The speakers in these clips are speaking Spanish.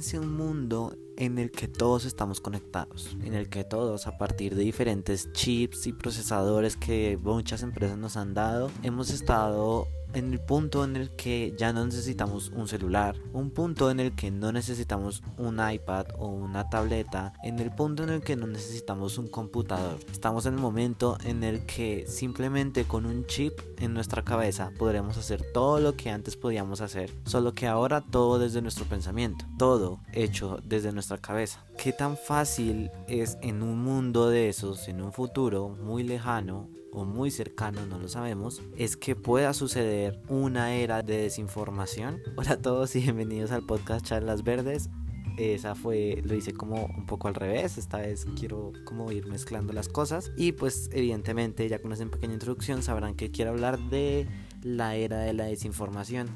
Un mundo en el que todos estamos conectados, en el que todos a partir de diferentes chips y procesadores que muchas empresas nos han dado, hemos estado en el punto en el que ya no necesitamos un celular, un punto en el que no necesitamos un iPad o una tableta, en el punto en el que no necesitamos un computador. Estamos en el momento en el que simplemente con un chip en nuestra cabeza podremos hacer todo lo que antes podíamos hacer, solo que ahora todo desde nuestro pensamiento, todo hecho desde nuestra cabeza. ¿Qué tan fácil es en un mundo de esos, en un futuro muy lejano, o muy cercano, no lo sabemos, es que pueda suceder una era de desinformación. Hola a todos y bienvenidos al podcast Charlas Verdes. Esa fue, lo hice como un poco al revés, esta vez quiero como ir mezclando las cosas y pues evidentemente ya con esa pequeña introducción sabrán que quiero hablar de la era de la desinformación.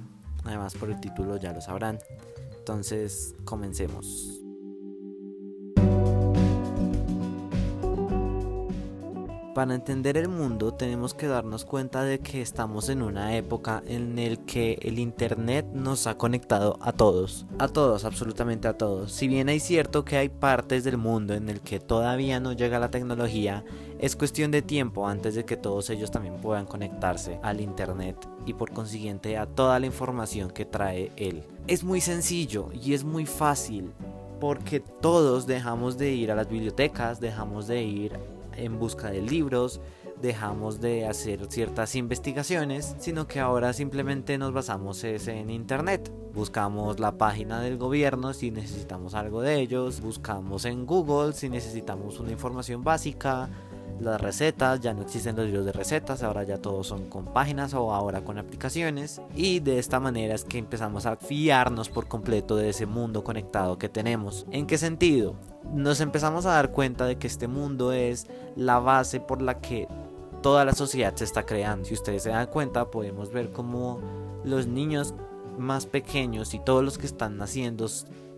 Además por el título ya lo sabrán. Entonces comencemos. Para entender el mundo tenemos que darnos cuenta de que estamos en una época en el que el Internet nos ha conectado a todos, a todos, absolutamente a todos. Si bien hay cierto que hay partes del mundo en el que todavía no llega la tecnología, es cuestión de tiempo antes de que todos ellos también puedan conectarse al Internet y por consiguiente a toda la información que trae él. Es muy sencillo y es muy fácil porque todos dejamos de ir a las bibliotecas, dejamos de ir en busca de libros, dejamos de hacer ciertas investigaciones, sino que ahora simplemente nos basamos en internet. Buscamos la página del gobierno si necesitamos algo de ellos, buscamos en Google si necesitamos una información básica, las recetas, ya no existen los libros de recetas, ahora ya todos son con páginas o ahora con aplicaciones y de esta manera es que empezamos a fiarnos por completo de ese mundo conectado que tenemos. ¿En qué sentido? Nos empezamos a dar cuenta de que este mundo es la base por la que toda la sociedad se está creando. Si ustedes se dan cuenta, podemos ver cómo los niños más pequeños y todos los que están naciendo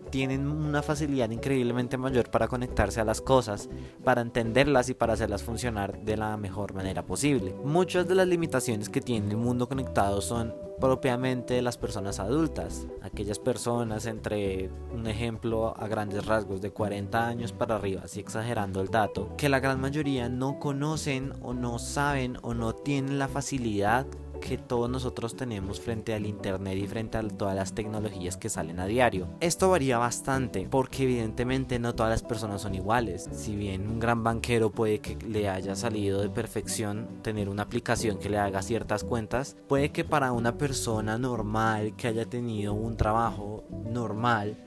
tienen una facilidad increíblemente mayor para conectarse a las cosas, para entenderlas y para hacerlas funcionar de la mejor manera posible. Muchas de las limitaciones que tiene el mundo conectado son propiamente las personas adultas, aquellas personas entre un ejemplo a grandes rasgos de 40 años para arriba, así exagerando el dato, que la gran mayoría no conocen o no saben o no tienen la facilidad que todos nosotros tenemos frente al Internet y frente a todas las tecnologías que salen a diario. Esto varía bastante porque evidentemente no todas las personas son iguales. Si bien un gran banquero puede que le haya salido de perfección tener una aplicación que le haga ciertas cuentas, puede que para una persona normal que haya tenido un trabajo normal,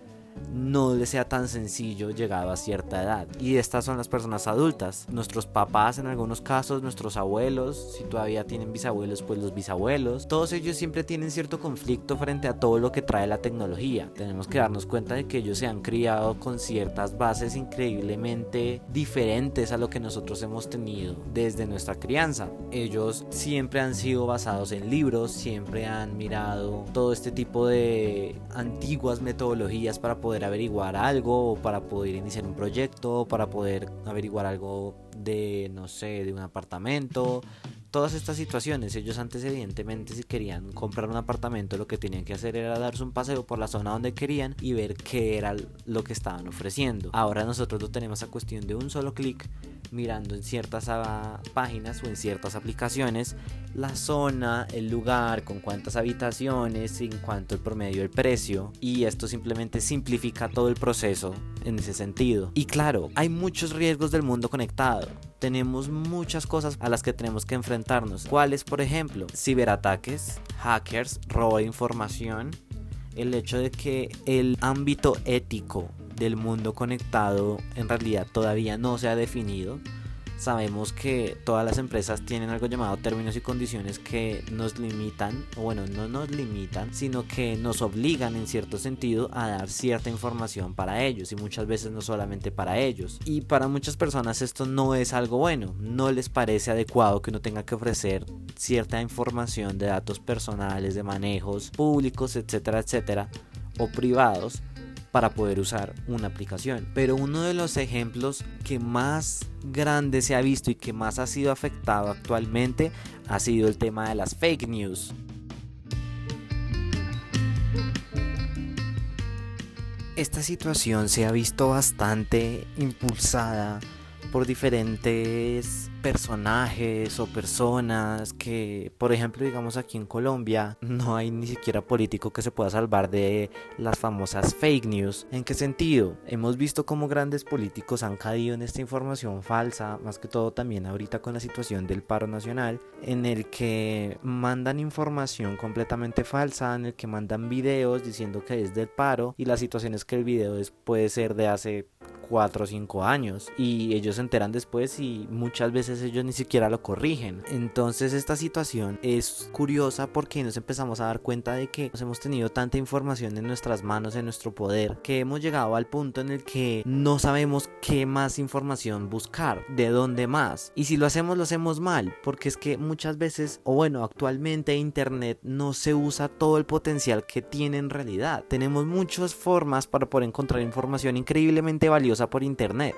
no le sea tan sencillo llegado a cierta edad. Y estas son las personas adultas, nuestros papás en algunos casos, nuestros abuelos, si todavía tienen bisabuelos, pues los bisabuelos. Todos ellos siempre tienen cierto conflicto frente a todo lo que trae la tecnología. Tenemos que darnos cuenta de que ellos se han criado con ciertas bases increíblemente diferentes a lo que nosotros hemos tenido desde nuestra crianza. Ellos siempre han sido basados en libros, siempre han mirado todo este tipo de antiguas metodologías para poder averiguar algo o para poder iniciar un proyecto, para poder averiguar algo de, no sé, de un apartamento. Todas estas situaciones, ellos antes evidentemente si querían comprar un apartamento lo que tenían que hacer era darse un paseo por la zona donde querían y ver qué era lo que estaban ofreciendo. Ahora nosotros lo tenemos a cuestión de un solo clic mirando en ciertas ah, páginas o en ciertas aplicaciones la zona, el lugar, con cuántas habitaciones, en cuanto el promedio del precio y esto simplemente simplifica todo el proceso en ese sentido. Y claro, hay muchos riesgos del mundo conectado. Tenemos muchas cosas a las que tenemos que enfrentarnos. ¿Cuáles, por ejemplo? Ciberataques, hackers, robo de información, el hecho de que el ámbito ético del mundo conectado en realidad todavía no se ha definido. Sabemos que todas las empresas tienen algo llamado términos y condiciones que nos limitan, o bueno, no nos limitan, sino que nos obligan en cierto sentido a dar cierta información para ellos y muchas veces no solamente para ellos. Y para muchas personas esto no es algo bueno, no les parece adecuado que uno tenga que ofrecer cierta información de datos personales, de manejos públicos, etcétera, etcétera, o privados para poder usar una aplicación. Pero uno de los ejemplos que más grande se ha visto y que más ha sido afectado actualmente ha sido el tema de las fake news. esta situación se ha visto bastante impulsada por diferentes personajes o personas que, por ejemplo, digamos aquí en Colombia, no hay ni siquiera político que se pueda salvar de las famosas fake news. ¿En qué sentido? Hemos visto cómo grandes políticos han caído en esta información falsa, más que todo también ahorita con la situación del paro nacional, en el que mandan información completamente falsa, en el que mandan videos diciendo que es del paro y la situación es que el video es, puede ser de hace 4 o 5 años y ellos se enteran después y muchas veces ellos ni siquiera lo corrigen. Entonces esta situación es curiosa porque nos empezamos a dar cuenta de que nos hemos tenido tanta información en nuestras manos, en nuestro poder, que hemos llegado al punto en el que no sabemos qué más información buscar, de dónde más. Y si lo hacemos, lo hacemos mal, porque es que muchas veces, o bueno, actualmente Internet no se usa todo el potencial que tiene en realidad. Tenemos muchas formas para poder encontrar información increíblemente valiosa por internet.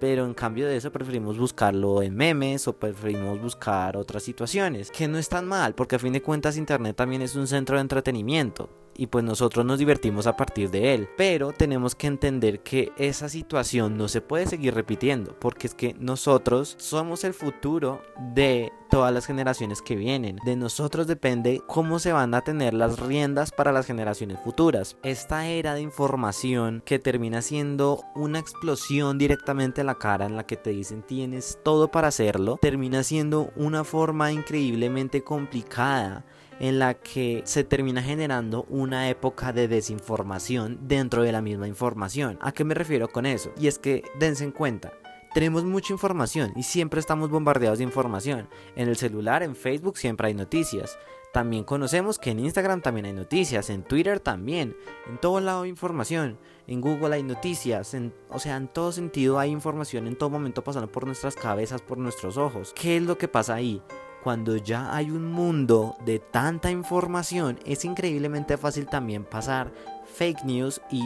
Pero en cambio de eso preferimos buscarlo en memes o preferimos buscar otras situaciones. Que no es tan mal, porque a fin de cuentas internet también es un centro de entretenimiento y pues nosotros nos divertimos a partir de él. Pero tenemos que entender que esa situación no se puede seguir repitiendo, porque es que nosotros somos el futuro de todas las generaciones que vienen. De nosotros depende cómo se van a tener las riendas para las generaciones futuras. Esta era de información que termina siendo una explosión directamente a la cara en la que te dicen tienes todo para hacerlo, termina siendo una forma increíblemente complicada en la que se termina generando una época de desinformación dentro de la misma información. ¿A qué me refiero con eso? Y es que dense en cuenta, tenemos mucha información y siempre estamos bombardeados de información. En el celular, en Facebook siempre hay noticias. También conocemos que en Instagram también hay noticias, en Twitter también, en todo lado hay información, en Google hay noticias, o sea, en todo sentido hay información en todo momento pasando por nuestras cabezas, por nuestros ojos. ¿Qué es lo que pasa ahí? Cuando ya hay un mundo de tanta información, es increíblemente fácil también pasar fake news y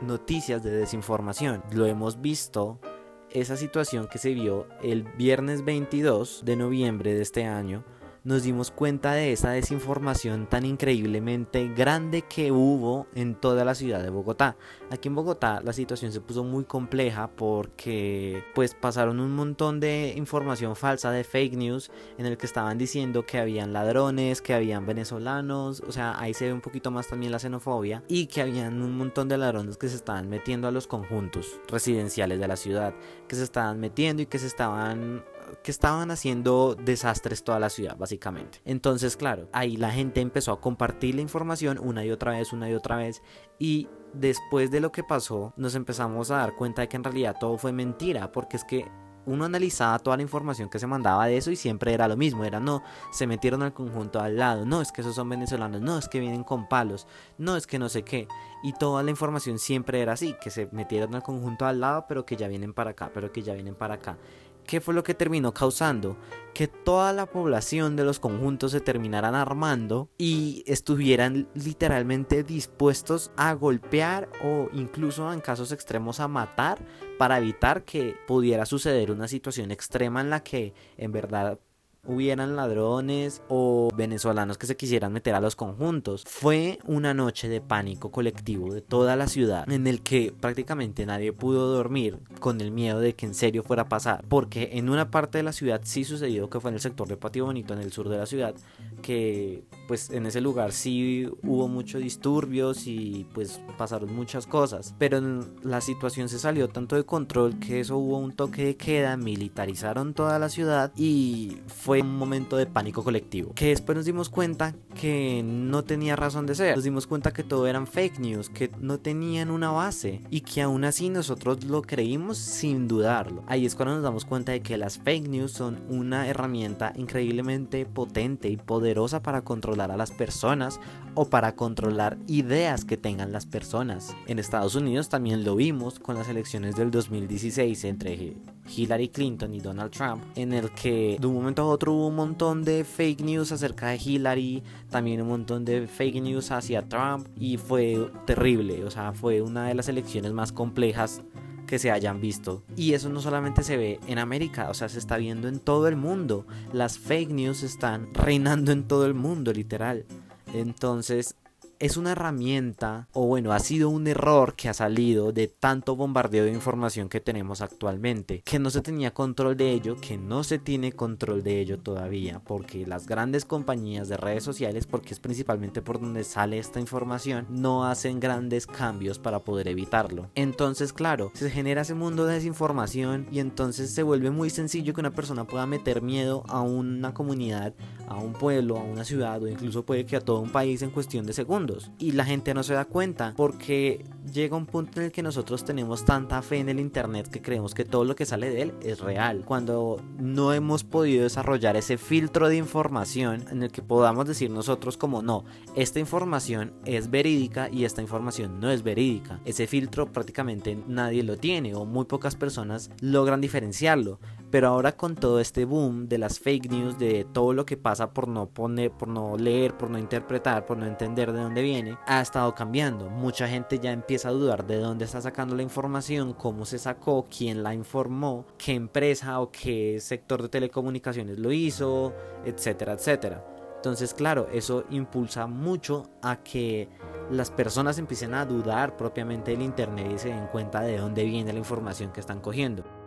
noticias de desinformación. Lo hemos visto, esa situación que se vio el viernes 22 de noviembre de este año, nos dimos cuenta de esa desinformación tan increíblemente grande que hubo en toda la ciudad de Bogotá. Aquí en Bogotá la situación se puso muy compleja porque pues pasaron un montón de información falsa de fake news en el que estaban diciendo que habían ladrones, que habían venezolanos, o sea, ahí se ve un poquito más también la xenofobia y que habían un montón de ladrones que se estaban metiendo a los conjuntos residenciales de la ciudad, que se estaban metiendo y que se estaban que estaban haciendo desastres toda la ciudad, básicamente. Entonces, claro, ahí la gente empezó a compartir la información una y otra vez, una y otra vez, y después de lo que pasó, nos empezamos a dar cuenta de que en realidad todo fue mentira, porque es que uno analizaba toda la información que se mandaba de eso y siempre era lo mismo, era no, se metieron al conjunto al lado, no, es que esos son venezolanos, no, es que vienen con palos, no, es que no sé qué, y toda la información siempre era así, que se metieron al conjunto al lado, pero que ya vienen para acá, pero que ya vienen para acá. ¿Qué fue lo que terminó causando? Que toda la población de los conjuntos se terminaran armando y estuvieran literalmente dispuestos a golpear o incluso en casos extremos a matar para evitar que pudiera suceder una situación extrema en la que en verdad hubieran ladrones o venezolanos que se quisieran meter a los conjuntos. Fue una noche de pánico colectivo de toda la ciudad en el que prácticamente nadie pudo dormir con el miedo de que en serio fuera a pasar. Porque en una parte de la ciudad sí sucedió que fue en el sector de Patio Bonito, en el sur de la ciudad, que pues en ese lugar sí hubo muchos disturbios y pues pasaron muchas cosas. Pero la situación se salió tanto de control que eso hubo un toque de queda, militarizaron toda la ciudad y fue un momento de pánico colectivo. Que después nos dimos cuenta que no tenía razón de ser. Nos dimos cuenta que todo eran fake news, que no tenían una base y que aún así nosotros lo creímos sin dudarlo. Ahí es cuando nos damos cuenta de que las fake news son una herramienta increíblemente potente y poderosa para controlar a las personas o para controlar ideas que tengan las personas. En Estados Unidos también lo vimos con las elecciones del 2016 entre Hillary Clinton y Donald Trump, en el que de un momento a otro hubo un montón de fake news acerca de Hillary, también un montón de fake news hacia Trump y fue terrible, o sea, fue una de las elecciones más complejas que se hayan visto. Y eso no solamente se ve en América, o sea, se está viendo en todo el mundo. Las fake news están reinando en todo el mundo, literal. Entonces, es una herramienta, o bueno, ha sido un error que ha salido de tanto bombardeo de información que tenemos actualmente, que no se tenía control de ello, que no se tiene control de ello todavía, porque las grandes compañías de redes sociales, porque es principalmente por donde sale esta información, no hacen grandes cambios para poder evitarlo. Entonces, claro, se genera ese mundo de desinformación y entonces se vuelve muy sencillo que una persona pueda meter miedo a una comunidad, a un pueblo, a una ciudad o incluso puede que a todo un país en cuestión de segundos. Y la gente no se da cuenta porque llega un punto en el que nosotros tenemos tanta fe en el Internet que creemos que todo lo que sale de él es real. Cuando no hemos podido desarrollar ese filtro de información en el que podamos decir nosotros como no, esta información es verídica y esta información no es verídica. Ese filtro prácticamente nadie lo tiene o muy pocas personas logran diferenciarlo. Pero ahora con todo este boom de las fake news, de todo lo que pasa por no poner, por no leer, por no interpretar, por no entender de dónde viene, ha estado cambiando. Mucha gente ya empieza a dudar de dónde está sacando la información, cómo se sacó, quién la informó, qué empresa o qué sector de telecomunicaciones lo hizo, etcétera, etcétera. Entonces, claro, eso impulsa mucho a que las personas empiecen a dudar propiamente del Internet y se den cuenta de dónde viene la información que están cogiendo.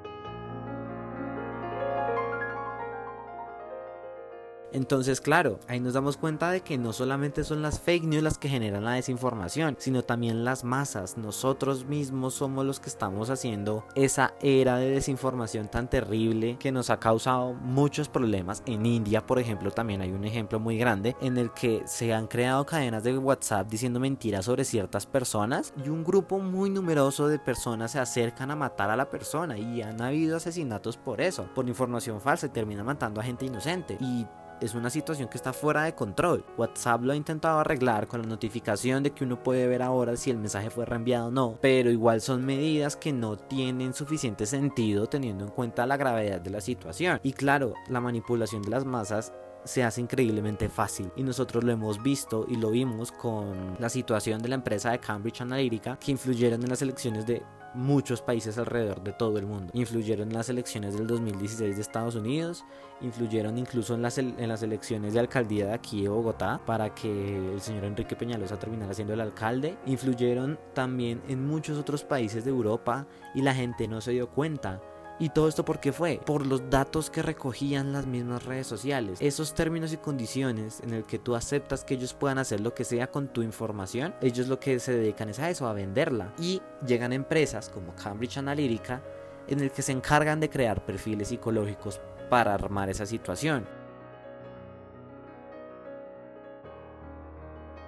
Entonces, claro, ahí nos damos cuenta de que no solamente son las fake news las que generan la desinformación, sino también las masas. Nosotros mismos somos los que estamos haciendo esa era de desinformación tan terrible que nos ha causado muchos problemas. En India, por ejemplo, también hay un ejemplo muy grande en el que se han creado cadenas de WhatsApp diciendo mentiras sobre ciertas personas y un grupo muy numeroso de personas se acercan a matar a la persona y han habido asesinatos por eso, por información falsa y terminan matando a gente inocente. Y es una situación que está fuera de control. WhatsApp lo ha intentado arreglar con la notificación de que uno puede ver ahora si el mensaje fue reenviado o no, pero igual son medidas que no tienen suficiente sentido teniendo en cuenta la gravedad de la situación. Y claro, la manipulación de las masas se hace increíblemente fácil y nosotros lo hemos visto y lo vimos con la situación de la empresa de Cambridge Analytica que influyeron en las elecciones de muchos países alrededor de todo el mundo. Influyeron en las elecciones del 2016 de Estados Unidos, influyeron incluso en las, elecciones de alcaldía de aquí de Bogotá para que el señor Enrique Peñalosa terminara siendo el alcalde. Influyeron también en muchos otros países de Europa y la gente no se dio cuenta ¿Y todo esto por qué fue? Por los datos que recogían las mismas redes sociales. Esos términos y condiciones en el que tú aceptas que ellos puedan hacer lo que sea con tu información, ellos lo que se dedican es a eso, a venderla. Y llegan empresas como Cambridge Analytica en el que se encargan de crear perfiles psicológicos para armar esa situación.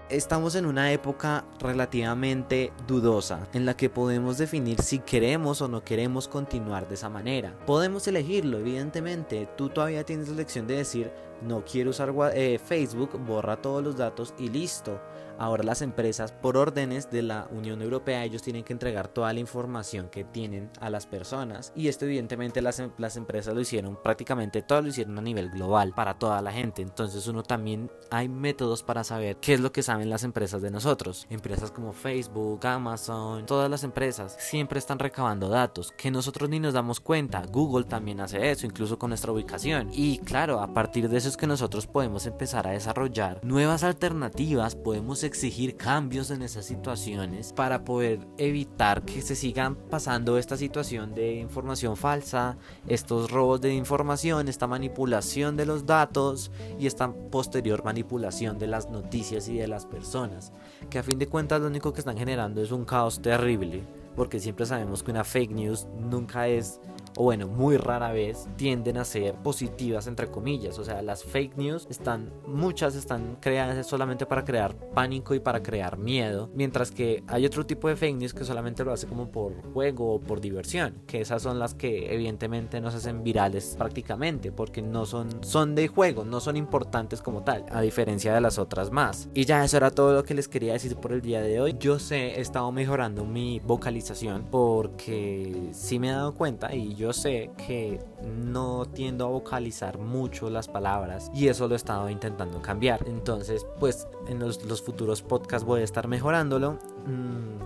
Estamos en una época relativamente dudosa en la que podemos definir si queremos o no queremos continuar de esa manera. Podemos elegirlo, evidentemente. Tú todavía tienes la elección de decir, no quiero usar eh, Facebook, borra todos los datos y listo. Ahora las empresas, por órdenes de la Unión Europea, ellos tienen que entregar toda la información que tienen a las personas. Y esto evidentemente las, em, las empresas lo hicieron, prácticamente todo lo hicieron a nivel global para toda la gente. Entonces uno también hay métodos para saber qué es lo que saben las empresas de nosotros. Empresas como Facebook, Amazon, todas las empresas siempre están recabando datos que nosotros ni nos damos cuenta. Google también hace eso, incluso con nuestra ubicación. Y claro, a partir de eso es que nosotros podemos empezar a desarrollar nuevas alternativas, podemos exigir cambios en esas situaciones para poder evitar que se sigan pasando esta situación de información falsa, estos robos de información, esta manipulación de los datos y esta posterior manipulación de las noticias y de las personas, que a fin de cuentas lo único que están generando es un caos terrible, porque siempre sabemos que una fake news nunca es o bueno, muy rara vez tienden a ser positivas entre comillas. O sea, las fake news están, muchas están creadas solamente para crear pánico y para crear miedo, mientras que hay otro tipo de fake news que solamente lo hace como por juego o por diversión, que esas son las que evidentemente no se hacen virales prácticamente, porque no son, son de juego, no son importantes como tal, a diferencia de las otras más. Y ya eso era todo lo que les quería decir por el día de hoy. Yo sé, he estado mejorando mi vocalización porque sí me he dado cuenta y yo yo sé que no tiendo a vocalizar mucho las palabras y eso lo he estado intentando cambiar. Entonces, pues en los, futuros podcasts voy a estar mejorándolo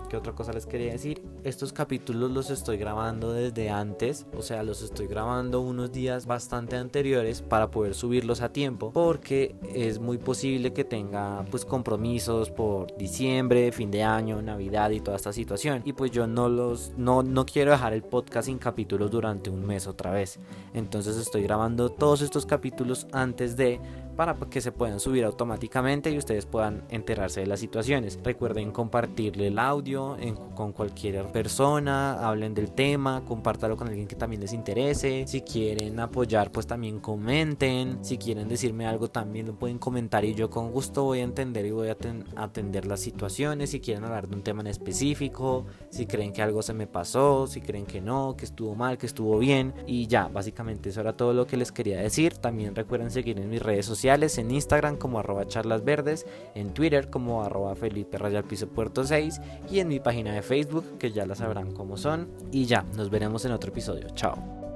¿Qué otra cosa les quería decir? Estos capítulos los estoy grabando desde antes, o sea, los estoy grabando unos días bastante anteriores para poder subirlos a tiempo, porque es muy posible que tenga pues compromisos por diciembre, fin de año, Navidad y toda esta situación. Y pues yo no los no, no quiero dejar el podcast sin capítulos durante un mes otra vez. Entonces estoy grabando todos estos capítulos antes de para que se puedan subir automáticamente y ustedes puedan enterarse de las situaciones. Recuerden compartirle el audio con cualquier persona, hablen del tema, compártalo con alguien que también les interese. Si quieren apoyar, pues también comenten. Si quieren decirme algo, también lo pueden comentar y yo con gusto voy a entender y voy a atender las situaciones. Si quieren hablar de un tema en específico, si creen que algo se me pasó, si creen que no, que estuvo mal, que estuvo bien. Y ya, básicamente eso era todo lo que les quería decir. También recuerden seguir en mis redes sociales en Instagram como arroba charlas verdes, en Twitter como arroba Felipe Rayal Piso Puerto 6 y en mi página de Facebook que ya la sabrán cómo son. Y ya, nos veremos en otro episodio. Chao.